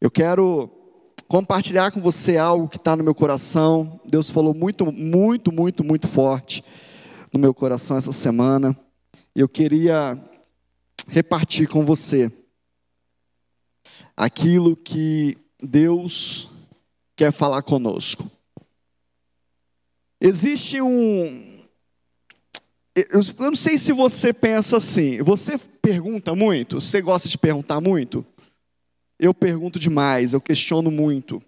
Eu quero compartilhar com você algo que está no meu coração. Deus falou muito, muito, muito, muito forte no meu coração essa semana. Eu queria repartir com você aquilo que Deus quer falar conosco. Existe um. Eu não sei se você pensa assim. Você pergunta muito? Você gosta de perguntar muito? Eu pergunto demais, eu questiono muito.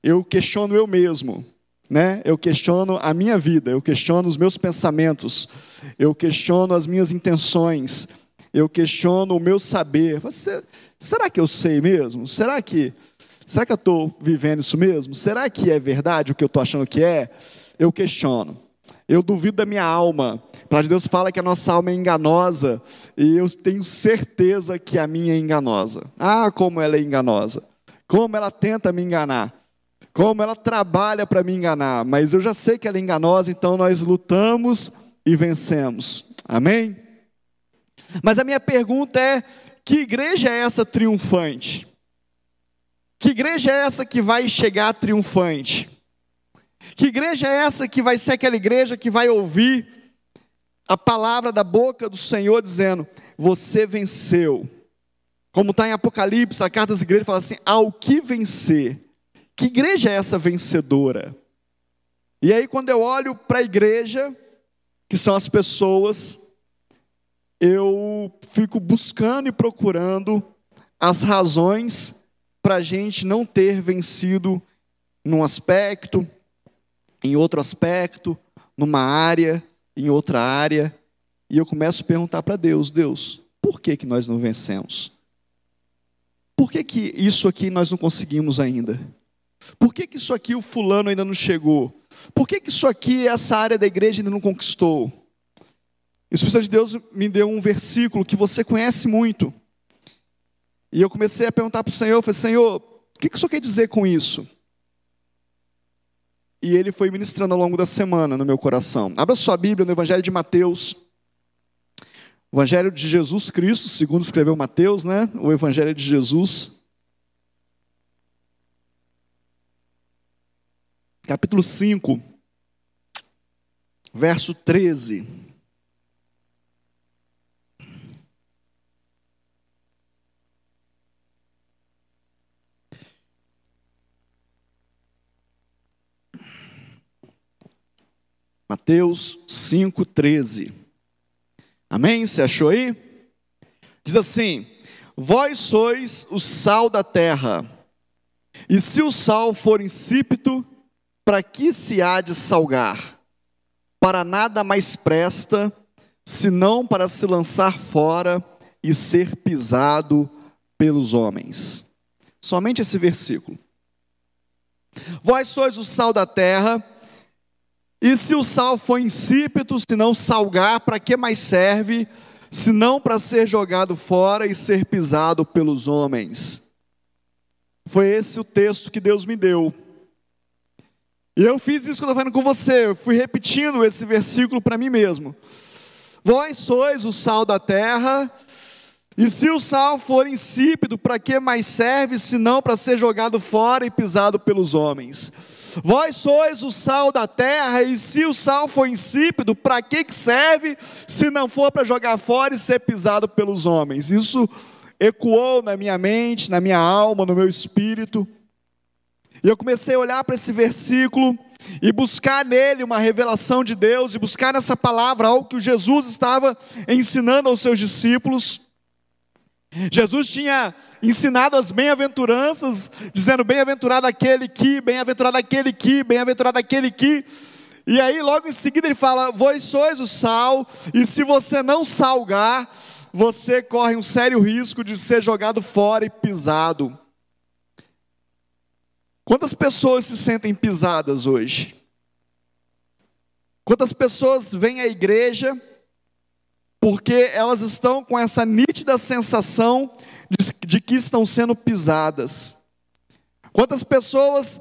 Eu questiono eu mesmo, né? Eu questiono a minha vida, eu questiono os meus pensamentos, eu questiono as minhas intenções, eu questiono o meu saber. Você, será que eu sei mesmo? Será que será que eu estou vivendo isso mesmo? Será que é verdade o que eu estou achando que é? Eu questiono. Eu duvido da minha alma. A de Deus fala que a nossa alma é enganosa e eu tenho certeza que a minha é enganosa. Ah, como ela é enganosa. Como ela tenta me enganar. Como ela trabalha para me enganar. Mas eu já sei que ela é enganosa, então nós lutamos e vencemos. Amém? Mas a minha pergunta é: que igreja é essa triunfante? Que igreja é essa que vai chegar triunfante? Que igreja é essa que vai ser aquela igreja que vai ouvir a palavra da boca do Senhor dizendo: Você venceu. Como está em Apocalipse, a carta das igrejas fala assim: Ao que vencer. Que igreja é essa vencedora? E aí, quando eu olho para a igreja, que são as pessoas, eu fico buscando e procurando as razões para a gente não ter vencido num aspecto, em outro aspecto, numa área, em outra área, e eu começo a perguntar para Deus: Deus, por que, que nós não vencemos? Por que, que isso aqui nós não conseguimos ainda? Por que, que isso aqui o fulano ainda não chegou? Por que, que isso aqui, essa área da igreja ainda não conquistou? O Espírito de Deus me deu um versículo que você conhece muito. E eu comecei a perguntar para o Senhor, eu falei, Senhor, o que, que o Senhor quer dizer com isso? E ele foi ministrando ao longo da semana no meu coração. Abra sua Bíblia no Evangelho de Mateus. Evangelho de Jesus Cristo, segundo escreveu Mateus, né? O Evangelho de Jesus. Capítulo 5, verso 13. Mateus 5,13. Amém? Você achou aí? Diz assim: Vós sois o sal da terra, e se o sal for insípido, para que se há de salgar? Para nada mais presta, senão para se lançar fora e ser pisado pelos homens. Somente esse versículo. Vós sois o sal da terra, e se o sal for insípido, se não salgar, para que mais serve, se não para ser jogado fora e ser pisado pelos homens? Foi esse o texto que Deus me deu. E eu fiz isso quando eu falando com você, eu fui repetindo esse versículo para mim mesmo. Vós sois o sal da terra, e se o sal for insípido, para que mais serve, se não para ser jogado fora e pisado pelos homens? Vós sois o sal da terra, e se o sal for insípido, para que serve se não for para jogar fora e ser pisado pelos homens? Isso ecoou na minha mente, na minha alma, no meu espírito. E eu comecei a olhar para esse versículo e buscar nele uma revelação de Deus, e buscar nessa palavra algo que Jesus estava ensinando aos seus discípulos. Jesus tinha ensinado as bem-aventuranças, dizendo: bem-aventurado aquele que, bem-aventurado aquele que, bem-aventurado aquele que. E aí, logo em seguida, ele fala: Vós sois o sal, e se você não salgar, você corre um sério risco de ser jogado fora e pisado. Quantas pessoas se sentem pisadas hoje? Quantas pessoas vêm à igreja porque elas estão com essa nítida sensação de, de que estão sendo pisadas. Quantas pessoas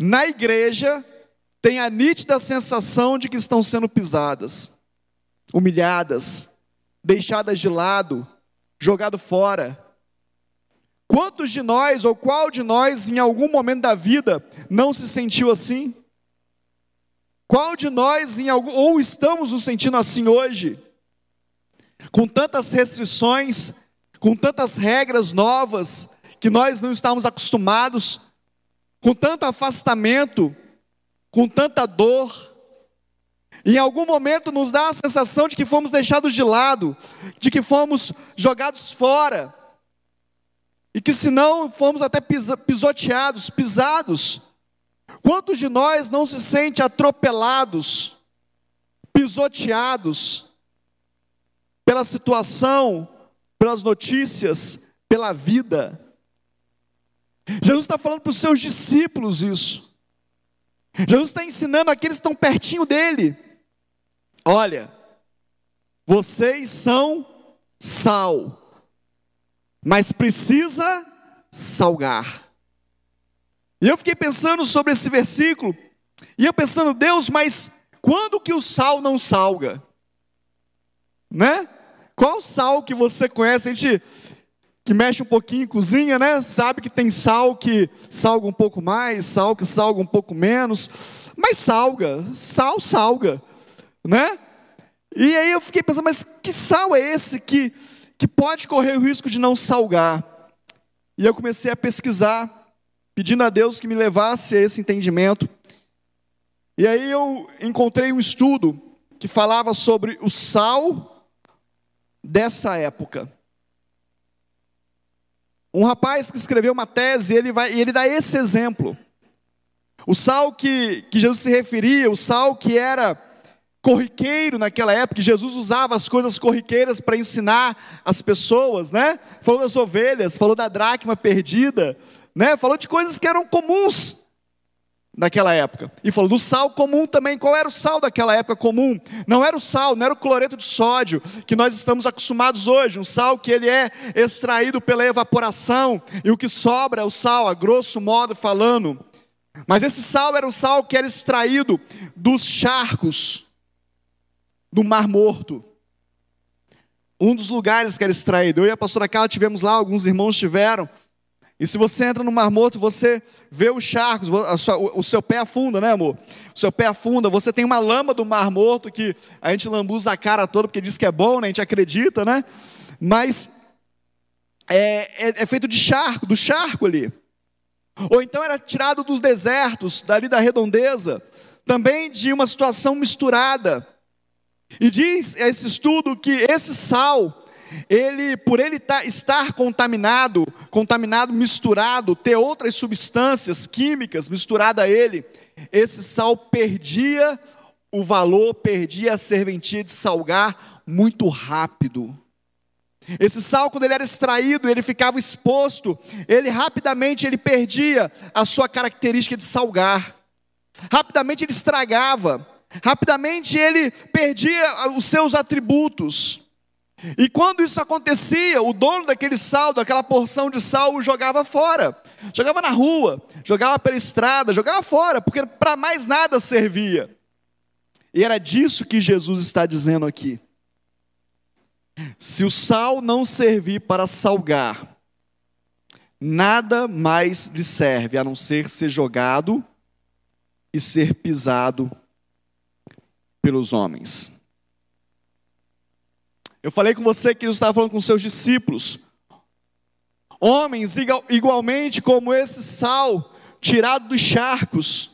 na igreja têm a nítida sensação de que estão sendo pisadas, humilhadas, deixadas de lado, jogado fora? Quantos de nós, ou qual de nós, em algum momento da vida, não se sentiu assim? Qual de nós, em algum, ou estamos nos sentindo assim hoje? Com tantas restrições, com tantas regras novas, que nós não estamos acostumados, com tanto afastamento, com tanta dor. Em algum momento nos dá a sensação de que fomos deixados de lado, de que fomos jogados fora, e que se não fomos até pisoteados, pisados. Quantos de nós não se sente atropelados, pisoteados pela situação, pelas notícias, pela vida? Jesus está falando para os seus discípulos isso. Jesus está ensinando aqueles que estão pertinho dele. Olha, vocês são sal, mas precisa salgar. E eu fiquei pensando sobre esse versículo, e eu pensando, Deus, mas quando que o sal não salga? Né? Qual sal que você conhece? A gente que mexe um pouquinho em cozinha, né? Sabe que tem sal que salga um pouco mais, sal que salga um pouco menos, mas salga, sal salga, né? E aí eu fiquei pensando, mas que sal é esse que, que pode correr o risco de não salgar? E eu comecei a pesquisar pedindo a Deus que me levasse a esse entendimento. E aí eu encontrei um estudo que falava sobre o sal dessa época. Um rapaz que escreveu uma tese, ele vai, ele dá esse exemplo. O sal que, que Jesus se referia, o sal que era corriqueiro naquela época, Jesus usava as coisas corriqueiras para ensinar as pessoas, né? Falou das ovelhas, falou da dracma perdida, né? Falou de coisas que eram comuns naquela época. E falou do sal comum também. Qual era o sal daquela época comum? Não era o sal, não era o cloreto de sódio que nós estamos acostumados hoje, um sal que ele é extraído pela evaporação e o que sobra é o sal, a grosso modo falando. Mas esse sal era um sal que era extraído dos charcos do Mar Morto. Um dos lugares que era extraído. Eu e a pastora Carla tivemos lá, alguns irmãos tiveram. E se você entra no Mar Morto, você vê os charcos, o seu pé afunda, né, amor? O seu pé afunda, você tem uma lama do Mar Morto que a gente lambuza a cara toda porque diz que é bom, né? A gente acredita, né? Mas é, é, é feito de charco, do charco ali. Ou então era tirado dos desertos, dali da redondeza, também de uma situação misturada. E diz esse estudo que esse sal ele, por ele tá, estar contaminado, contaminado, misturado, ter outras substâncias químicas misturadas a ele, esse sal perdia o valor, perdia a serventia de salgar muito rápido. Esse sal, quando ele era extraído, ele ficava exposto, ele rapidamente ele perdia a sua característica de salgar. Rapidamente ele estragava, rapidamente ele perdia os seus atributos. E quando isso acontecia, o dono daquele sal, daquela porção de sal, o jogava fora. Jogava na rua, jogava pela estrada, jogava fora, porque para mais nada servia. E era disso que Jesus está dizendo aqui. Se o sal não servir para salgar, nada mais lhe serve a não ser ser jogado e ser pisado pelos homens. Eu falei com você que Jesus estava falando com seus discípulos. Homens igualmente como esse sal tirado dos charcos,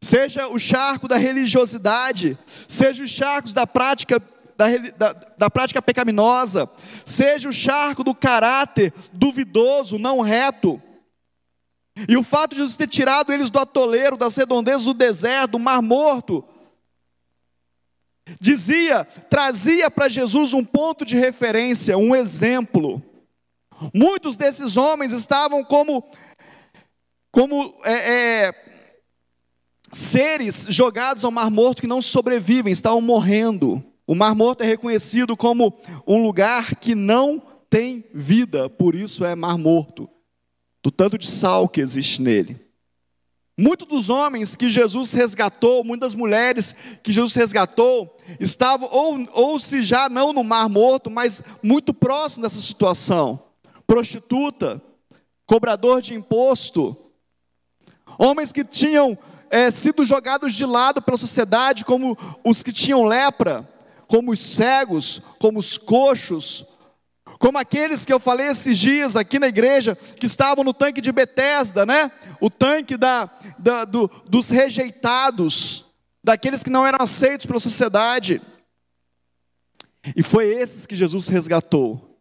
seja o charco da religiosidade, seja os charcos da prática da, da, da, prática pecaminosa, seja o charco do caráter duvidoso, não reto. E o fato de Jesus ter tirado eles do atoleiro, das redondezas do deserto, do mar morto, dizia, trazia para Jesus um ponto de referência, um exemplo. Muitos desses homens estavam como, como é, é, seres jogados ao Mar Morto que não sobrevivem, estavam morrendo. O Mar Morto é reconhecido como um lugar que não tem vida, por isso é Mar Morto, do tanto de sal que existe nele. Muitos dos homens que Jesus resgatou, muitas mulheres que Jesus resgatou, estavam, ou, ou se já não no mar morto, mas muito próximo dessa situação. Prostituta, cobrador de imposto, homens que tinham é, sido jogados de lado pela sociedade, como os que tinham lepra, como os cegos, como os coxos, como aqueles que eu falei esses dias aqui na igreja, que estavam no tanque de Betesda, né? O tanque da, da do, dos rejeitados, daqueles que não eram aceitos pela sociedade. E foi esses que Jesus resgatou,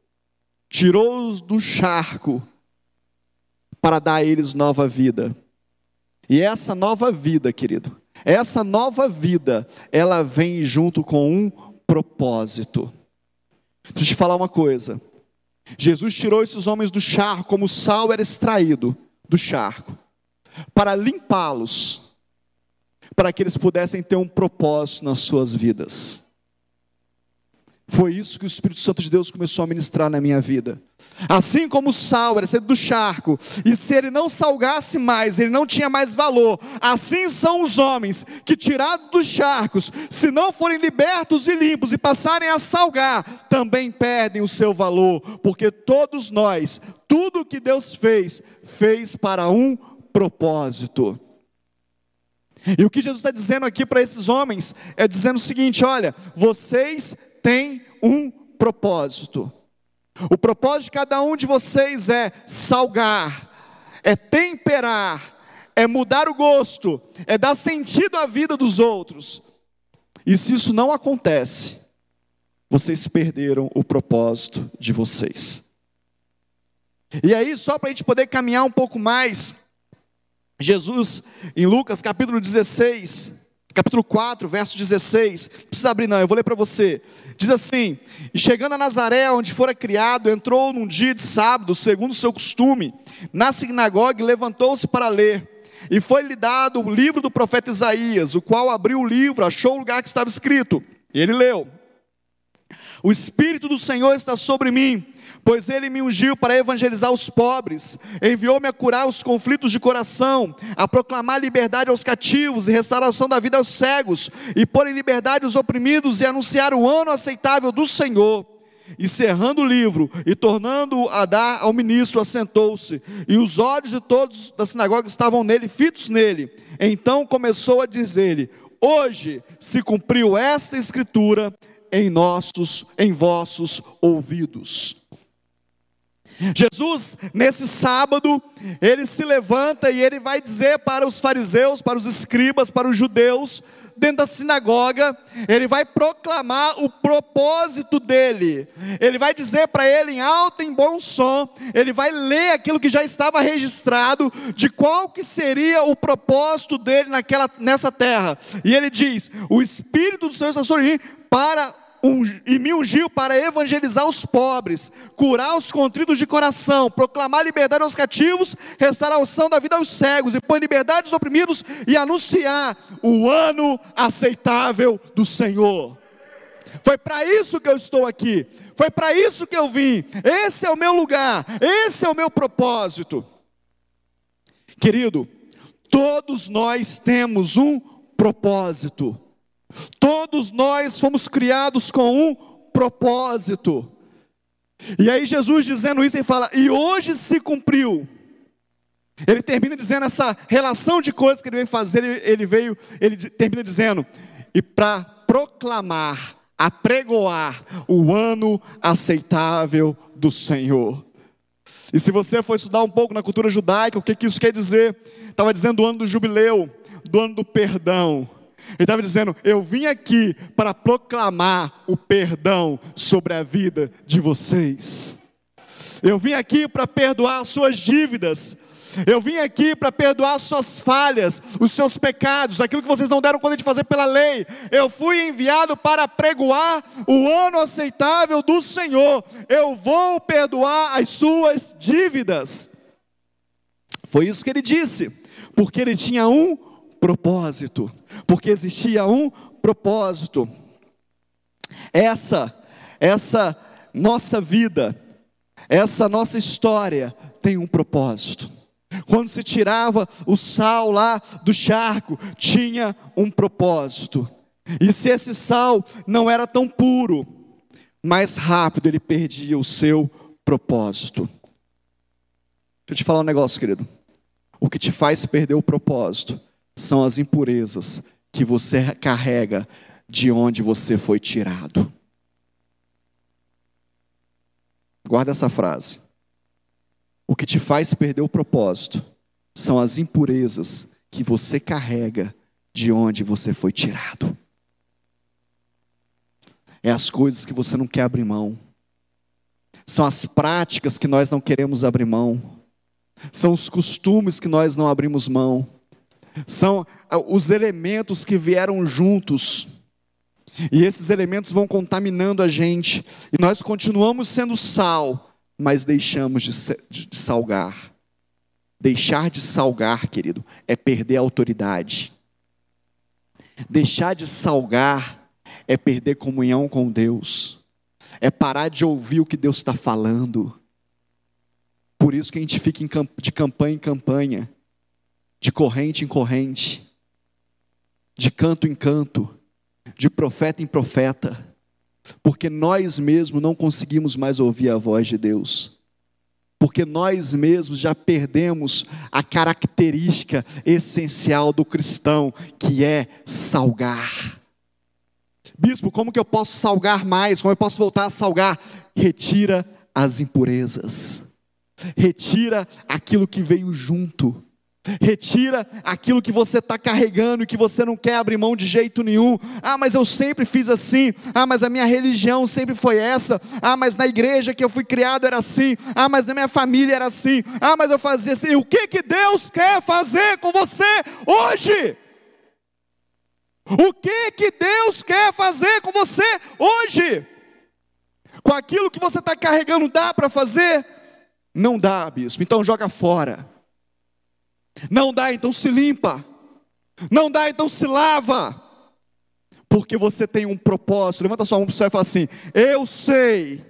tirou-os do charco para dar a eles nova vida. E essa nova vida, querido, essa nova vida, ela vem junto com um propósito. Deixa eu te falar uma coisa. Jesus tirou esses homens do charco, como o sal era extraído do charco, para limpá-los, para que eles pudessem ter um propósito nas suas vidas. Foi isso que o Espírito Santo de Deus começou a ministrar na minha vida. Assim como o sal era ser do charco, e se ele não salgasse mais, ele não tinha mais valor. Assim são os homens que, tirados dos charcos, se não forem libertos e limpos e passarem a salgar, também perdem o seu valor, porque todos nós, tudo que Deus fez, fez para um propósito. E o que Jesus está dizendo aqui para esses homens é dizendo o seguinte: olha, vocês tem um propósito. O propósito de cada um de vocês é salgar, é temperar, é mudar o gosto, é dar sentido à vida dos outros. E se isso não acontece, vocês perderam o propósito de vocês. E aí, só para a gente poder caminhar um pouco mais, Jesus, em Lucas capítulo 16, capítulo 4, verso 16. Não precisa abrir, não, eu vou ler para você. Diz assim: E chegando a Nazaré, onde fora criado, entrou num dia de sábado, segundo o seu costume, na sinagoga e levantou-se para ler. E foi-lhe dado o livro do profeta Isaías, o qual abriu o livro, achou o lugar que estava escrito. E ele leu: O Espírito do Senhor está sobre mim pois ele me ungiu para evangelizar os pobres, enviou-me a curar os conflitos de coração, a proclamar liberdade aos cativos e restauração da vida aos cegos, e pôr em liberdade os oprimidos e anunciar o ano aceitável do Senhor. E cerrando o livro e tornando-o a dar ao ministro, assentou-se, e os olhos de todos da sinagoga estavam nele, fitos nele. Então começou a dizer-lhe: Hoje se cumpriu esta escritura em nossos, em vossos ouvidos. Jesus, nesse sábado, ele se levanta e ele vai dizer para os fariseus, para os escribas, para os judeus, dentro da sinagoga, ele vai proclamar o propósito dele. Ele vai dizer para ele em alto e em bom som, ele vai ler aquilo que já estava registrado de qual que seria o propósito dele naquela nessa terra. E ele diz: "O espírito do Senhor está sobre mim para e me ungiu para evangelizar os pobres, curar os contritos de coração, proclamar liberdade aos cativos, restauração da vida aos cegos, e pôr liberdade aos oprimidos, e anunciar o ano aceitável do Senhor. Foi para isso que eu estou aqui, foi para isso que eu vim, esse é o meu lugar, esse é o meu propósito. Querido, todos nós temos um propósito. Todos nós fomos criados com um propósito. E aí Jesus dizendo isso, ele fala: "E hoje se cumpriu". Ele termina dizendo essa relação de coisas que ele veio fazer, ele veio, ele termina dizendo: "E para proclamar, apregoar o ano aceitável do Senhor". E se você for estudar um pouco na cultura judaica, o que, que isso quer dizer? Estava dizendo do ano do jubileu, do ano do perdão. Ele estava dizendo: Eu vim aqui para proclamar o perdão sobre a vida de vocês. Eu vim aqui para perdoar suas dívidas. Eu vim aqui para perdoar suas falhas, os seus pecados, aquilo que vocês não deram conta de fazer pela lei. Eu fui enviado para pregoar o ano aceitável do Senhor. Eu vou perdoar as suas dívidas. Foi isso que ele disse, porque ele tinha um propósito, porque existia um propósito. Essa, essa nossa vida, essa nossa história tem um propósito. Quando se tirava o sal lá do charco, tinha um propósito. E se esse sal não era tão puro, mais rápido ele perdia o seu propósito. eu te falar um negócio, querido. O que te faz perder o propósito são as impurezas que você carrega de onde você foi tirado. Guarda essa frase. O que te faz perder o propósito são as impurezas que você carrega de onde você foi tirado. É as coisas que você não quer abrir mão. São as práticas que nós não queremos abrir mão. São os costumes que nós não abrimos mão. São ah, os elementos que vieram juntos. E esses elementos vão contaminando a gente. E nós continuamos sendo sal, mas deixamos de, salgar. Deixar de salgar, querido, é perder a autoridade. Deixar de salgar é perder comunhão com Deus, é parar de ouvir o que Deus está falando. Por isso que a gente fica de campanha em campanha, de corrente em corrente, de canto em canto, de profeta em profeta, porque nós mesmos não conseguimos mais ouvir a voz de Deus porque nós mesmos já perdemos a característica essencial do cristão, que é salgar. Bispo, como que eu posso salgar mais? Como eu posso voltar a salgar? Retira as impurezas, retira aquilo que veio junto. Retira aquilo que você está carregando e que você não quer abrir mão de jeito nenhum. Ah, mas eu sempre fiz assim. Ah, mas a minha religião sempre foi essa. Ah, mas na igreja que eu fui criado era assim. Ah, mas na minha família era assim. Ah, mas eu fazia assim. O que que Deus quer fazer com você hoje? O que que Deus quer fazer com você hoje? Com aquilo que você está carregando, dá para fazer? Não dá, bispo. Então joga fora. Não dá, então se limpa. Não dá, então se lava. Porque você tem um propósito. Levanta sua mão para o céu e fala assim: Eu sei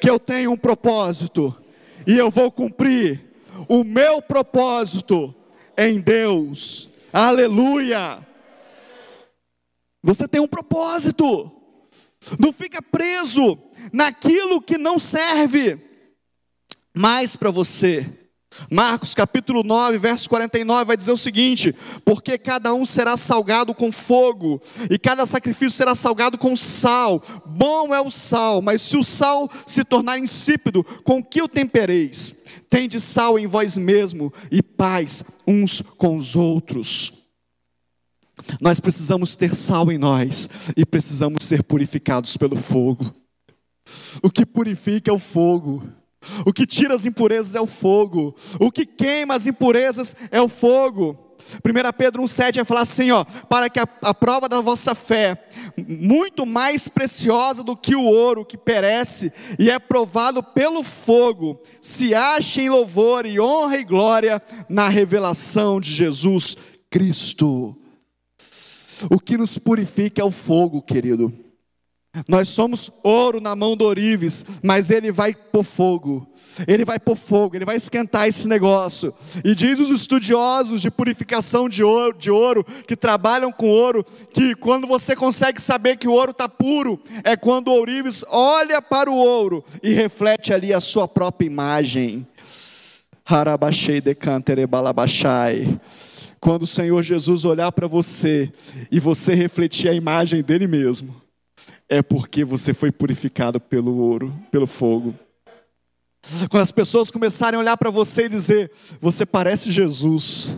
que eu tenho um propósito. E eu vou cumprir o meu propósito em Deus. Aleluia. Você tem um propósito. Não fica preso naquilo que não serve mais para você Marcos capítulo 9, verso 49 vai dizer o seguinte: Porque cada um será salgado com fogo, e cada sacrifício será salgado com sal. Bom é o sal, mas se o sal se tornar insípido, com que o tempereis? Tende sal em vós mesmo e paz uns com os outros. Nós precisamos ter sal em nós e precisamos ser purificados pelo fogo. O que purifica é o fogo. O que tira as impurezas é o fogo. O que queima as impurezas é o fogo. 1 Pedro 1,7 vai falar assim: ó, para que a, a, prova da vossa fé, muito mais preciosa do que o ouro que perece e é provado pelo fogo, se ache em louvor e honra e glória na revelação de Jesus Cristo. O que nos purifica é o fogo, querido. Nós somos ouro na mão do Orives, mas ele vai pôr fogo. Ele vai pôr fogo, ele vai esquentar esse negócio. E diz os estudiosos de purificação de ouro, de ouro, que trabalham com ouro, que quando você consegue saber que o ouro está puro, é quando o ourives olha para o ouro e reflete ali a sua própria imagem. Harabachei decantere balabachai. Quando o Senhor Jesus olhar para você e você refletir a imagem dele mesmo é porque você foi purificado pelo ouro, pelo fogo. Quando as pessoas começarem a olhar para você e dizer: Você parece Jesus,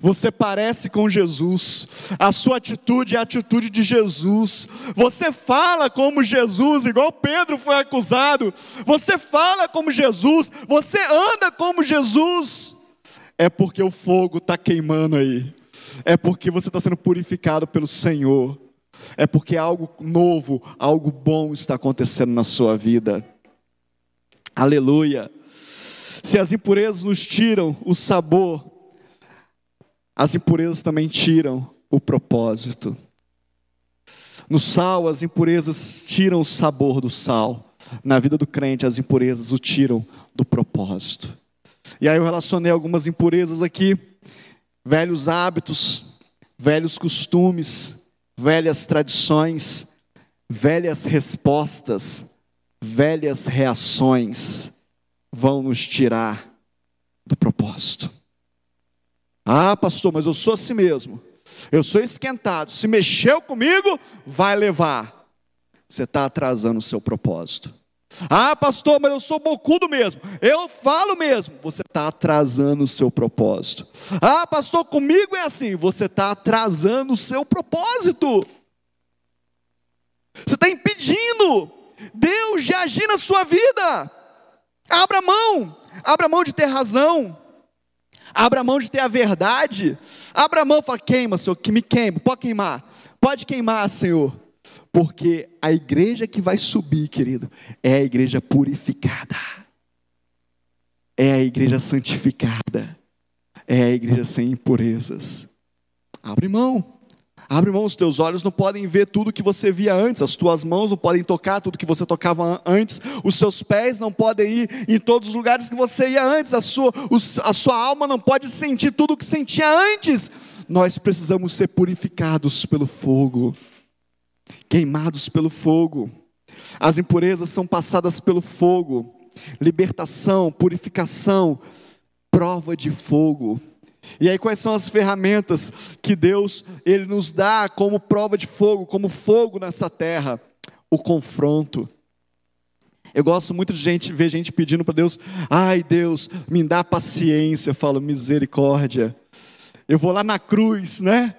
você parece com Jesus, a sua atitude é a atitude de Jesus, você fala como Jesus, igual Pedro foi acusado, você fala como Jesus, você anda como Jesus, é porque o fogo está queimando aí, é porque você está sendo purificado pelo Senhor é porque algo novo, algo bom está acontecendo na sua vida. Aleluia. Se as impurezas nos tiram o sabor, as impurezas também tiram o propósito. No sal, as impurezas tiram o sabor do sal. Na vida do crente, as impurezas o tiram do propósito. E aí eu relacionei algumas impurezas aqui, velhos hábitos, velhos costumes, velhas tradições, velhas respostas, velhas reações vão nos tirar do propósito. Ah, pastor, mas eu sou assim mesmo. Eu sou esquentado. Se mexeu comigo, vai levar. Você está atrasando o seu propósito. Ah, pastor, mas eu sou bocudo mesmo. Eu falo mesmo. Você está atrasando o seu propósito. Ah, pastor, comigo é assim. Você está atrasando o seu propósito. Você está impedindo Deus de agir na sua vida. Abra mão. Abra mão de ter razão. Abra mão de ter a verdade. Abra mão fala: queima, Senhor, que me queima. Pode queimar. Pode queimar, Senhor. Porque a igreja que vai subir, querido, é a igreja purificada. É a igreja santificada. É a igreja sem impurezas. Abre mão. Abre mão, os teus olhos não podem ver tudo que você via antes, as tuas mãos não podem tocar tudo que você tocava antes, os seus pés não podem ir em todos os lugares que você ia antes, a sua, a sua alma não pode sentir tudo que sentia antes. Nós precisamos ser purificados pelo fogo, queimados pelo fogo. As impurezas são passadas pelo fogo, libertação, purificação, prova de fogo. E aí quais são as ferramentas que Deus ele nos dá como prova de fogo, como fogo nessa terra? O confronto. Eu gosto muito de gente ver gente pedindo para Deus, ai Deus, me dá paciência. Eu falo, misericórdia. Eu vou lá na cruz, né?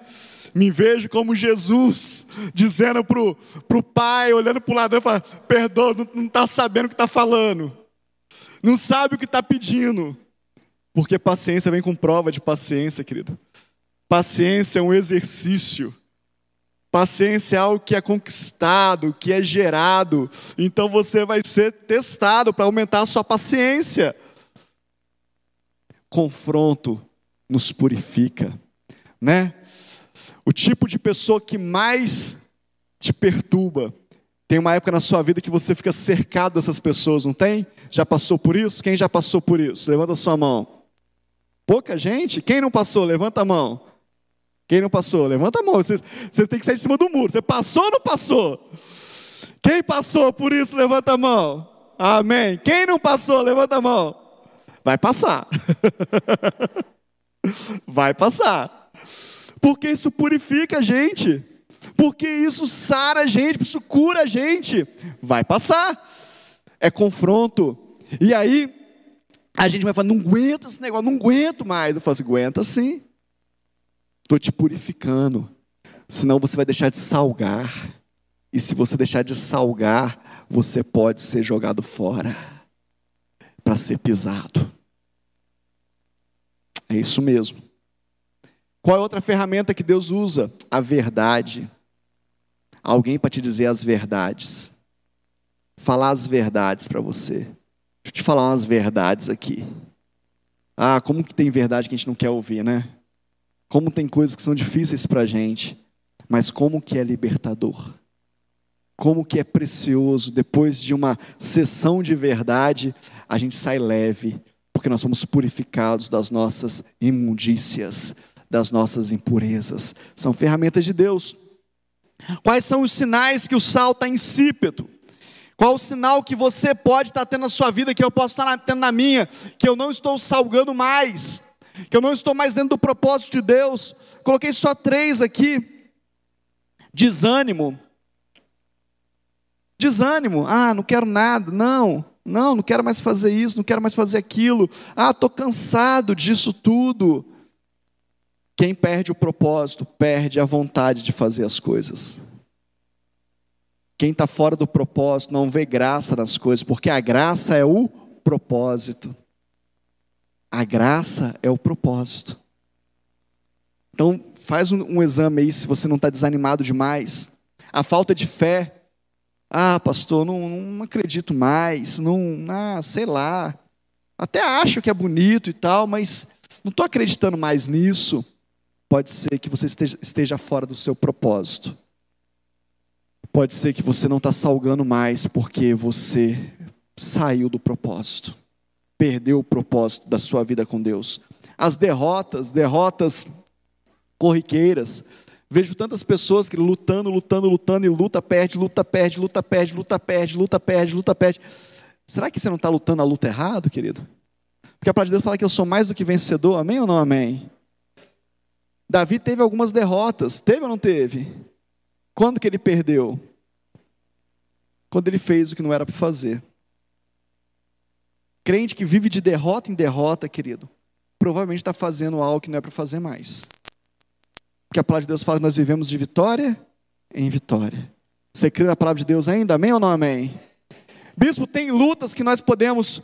Me vejo como Jesus, dizendo para o pai, olhando para o ladrão, fala, perdoa, não está sabendo o que está falando, não sabe o que está pedindo. Porque paciência vem com prova de paciência, querido. Paciência é um exercício. Paciência é algo que é conquistado, que é gerado. Então você vai ser testado para aumentar a sua paciência. Confronto nos purifica, né? O tipo de pessoa que mais te perturba. Tem uma época na sua vida que você fica cercado dessas pessoas, não tem? Já passou por isso? Quem já passou por isso? Levanta a sua mão. Pouca gente? Quem não passou? Levanta a mão. Quem não passou? Levanta a mão. Você, você tem que sair de cima do muro. Você passou ou não passou? Quem passou por isso? Levanta a mão. Amém. Quem não passou? Levanta a mão. Vai passar. Vai passar. Porque isso purifica a gente. Porque isso sara a gente, isso cura a gente. Vai passar. É confronto. E aí, a gente vai falar, não aguento esse negócio, não aguento mais. Eu falo assim, aguenta sim. Estou te purificando. Senão você vai deixar de salgar. E se você deixar de salgar, você pode ser jogado fora para ser pisado. É isso mesmo. Qual é outra ferramenta que Deus usa? A verdade. Alguém para te dizer as verdades. Falar as verdades para você. Deixa eu te falar umas verdades aqui. Ah, como que tem verdade que a gente não quer ouvir, né? Como tem coisas que são difíceis para a gente, mas como que é libertador. Como que é precioso, depois de uma sessão de verdade, a gente sai leve, porque nós somos purificados das nossas imundícias, das nossas impurezas. São ferramentas de Deus. Quais são os sinais que o sal está insípido? Qual o sinal que você pode estar tendo na sua vida, que eu posso estar tendo na minha, que eu não estou salgando mais, que eu não estou mais dentro do propósito de Deus? Coloquei só três aqui. Desânimo. Desânimo. Ah, não quero nada. Não, não, não quero mais fazer isso, não quero mais fazer aquilo. Ah, estou cansado disso tudo. Quem perde o propósito, perde a vontade de fazer as coisas. Quem está fora do propósito não vê graça nas coisas, porque a graça é o propósito. A graça é o propósito. Então, faz um, um exame aí se você não está desanimado demais. A falta de fé. Ah, pastor, não, não acredito mais. Não, ah, sei lá. Até acho que é bonito e tal, mas não estou acreditando mais nisso. Pode ser que você esteja, esteja fora do seu propósito. Pode ser que você não está salgando mais porque você saiu do propósito, perdeu o propósito da sua vida com Deus. As derrotas, derrotas corriqueiras. Vejo tantas pessoas que lutando, lutando, lutando e luta, perde, luta, perde, luta, perde, luta, perde, luta, perde, luta, perde. Será que você não está lutando a luta errado, querido? Porque a palavra de Deus fala que eu sou mais do que vencedor, amém ou não amém? Davi teve algumas derrotas, teve ou não teve? Quando que ele perdeu? Quando ele fez o que não era para fazer. Crente que vive de derrota em derrota, querido, provavelmente está fazendo algo que não é para fazer mais. Porque a palavra de Deus fala que nós vivemos de vitória em vitória. Você crê na palavra de Deus ainda? Amém ou não amém? Bispo, tem lutas que nós podemos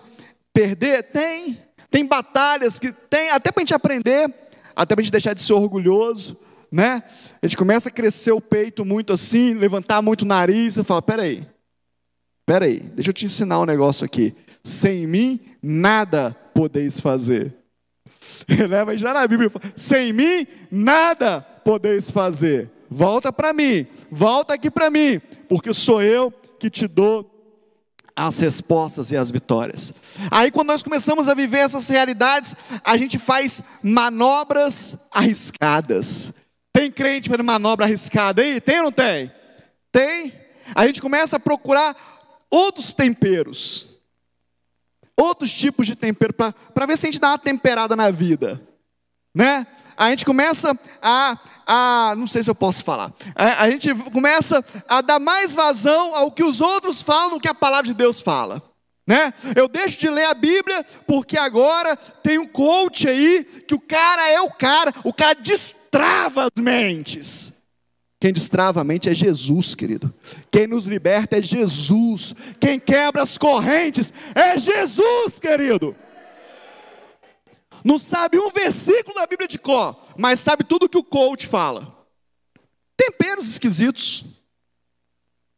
perder? Tem. Tem batalhas que tem, até para a gente aprender, até para a gente deixar de ser orgulhoso, né? A gente começa a crescer o peito muito assim, levantar muito o nariz, e fala: peraí, peraí, deixa eu te ensinar um negócio aqui. Sem mim, nada podeis fazer. Né? Mas já na Bíblia, sem mim, nada podeis fazer. Volta para mim, volta aqui para mim, porque sou eu que te dou as respostas e as vitórias. Aí, quando nós começamos a viver essas realidades, a gente faz manobras arriscadas. Tem crente fazendo manobra arriscada aí? Tem ou não tem? Tem. A gente começa a procurar outros temperos, outros tipos de tempero, para ver se a gente dá uma temperada na vida, né? A gente começa a, a não sei se eu posso falar, a, a gente começa a dar mais vazão ao que os outros falam do que a palavra de Deus fala. Né? Eu deixo de ler a Bíblia porque agora tem um coach aí que o cara é o cara, o cara destrava as mentes. Quem destrava a mente é Jesus, querido. Quem nos liberta é Jesus. Quem quebra as correntes é Jesus, querido. Não sabe um versículo da Bíblia de cor, mas sabe tudo que o coach fala. Temperos esquisitos.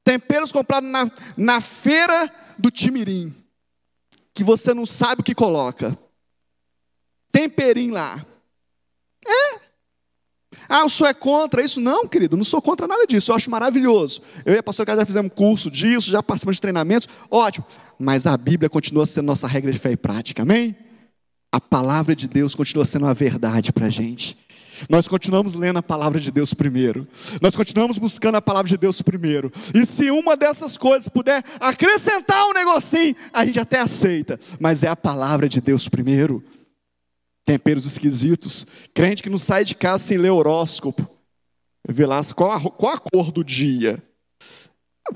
Temperos comprados na, na feira do Timirim. Que você não sabe o que coloca. Temperinho lá. É, ah, o senhor é contra isso? Não, querido, não sou contra nada disso. Eu acho maravilhoso. Eu e a pastora Cássio já fizemos curso disso, já participamos de treinamentos. Ótimo. Mas a Bíblia continua sendo nossa regra de fé e prática, amém? A palavra de Deus continua sendo a verdade para a gente. Nós continuamos lendo a palavra de Deus primeiro. Nós continuamos buscando a palavra de Deus primeiro. E se uma dessas coisas puder acrescentar um negocinho, a gente até aceita. Mas é a palavra de Deus primeiro temperos esquisitos. Crente que não sai de casa sem ler horóscopo. Vê lá qual a, qual a cor do dia.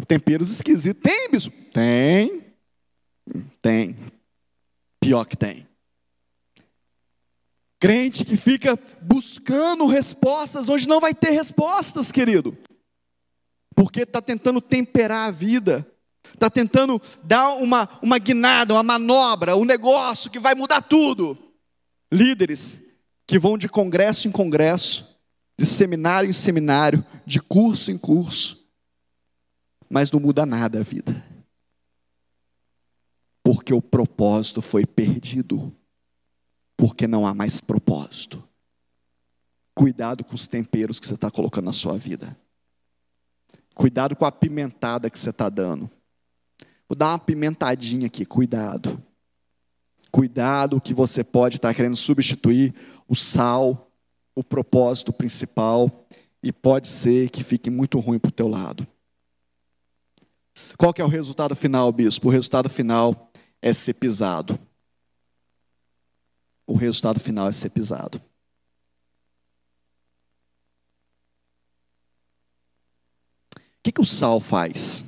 Temperos esquisitos. Tem, bispo? Tem. Tem. Pior que tem. Crente que fica buscando respostas, hoje não vai ter respostas, querido. Porque está tentando temperar a vida, está tentando dar uma, uma guinada, uma manobra, um negócio que vai mudar tudo líderes que vão de congresso em congresso, de seminário em seminário, de curso em curso, mas não muda nada a vida. Porque o propósito foi perdido. Porque não há mais propósito. Cuidado com os temperos que você está colocando na sua vida. Cuidado com a pimentada que você está dando. Vou dar uma pimentadinha aqui, cuidado. Cuidado que você pode estar querendo substituir o sal, o propósito principal, e pode ser que fique muito ruim para o teu lado. Qual que é o resultado final, bispo? O resultado final é ser pisado. O resultado final é ser pisado. O que, que o sal faz?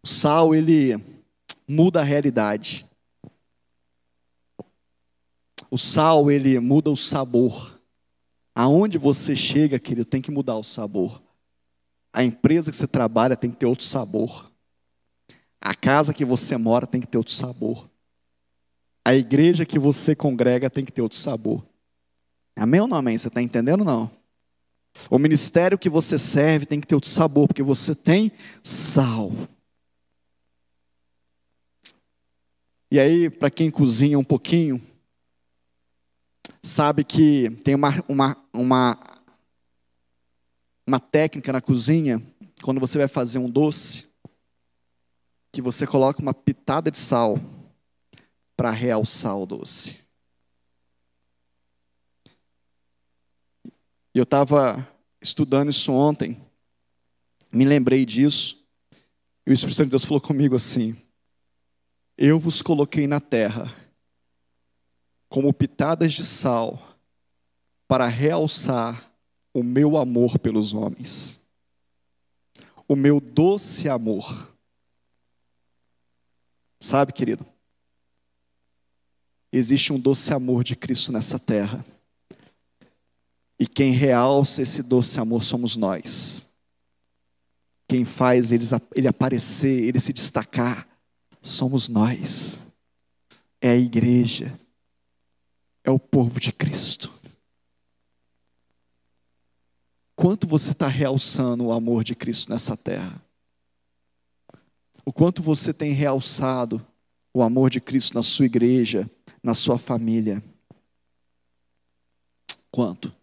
O sal, ele muda a realidade. O sal, ele muda o sabor. Aonde você chega, querido, tem que mudar o sabor. A empresa que você trabalha tem que ter outro sabor. A casa que você mora tem que ter outro sabor. A igreja que você congrega tem que ter outro sabor. Amém ou não amém? Você está entendendo ou não? O ministério que você serve tem que ter outro sabor, porque você tem sal. E aí, para quem cozinha um pouquinho, sabe que tem uma, uma, uma, uma técnica na cozinha, quando você vai fazer um doce, que você coloca uma pitada de sal para realçar o doce. Eu estava estudando isso ontem, me lembrei disso, e o Espírito Santo de Deus falou comigo assim: Eu vos coloquei na terra como pitadas de sal para realçar o meu amor pelos homens, o meu doce amor. Sabe, querido, existe um doce amor de Cristo nessa terra. E quem realça esse doce amor somos nós. Quem faz ele aparecer, ele se destacar, somos nós. É a igreja. É o povo de Cristo. Quanto você está realçando o amor de Cristo nessa terra? O quanto você tem realçado o amor de Cristo na sua igreja, na sua família? Quanto?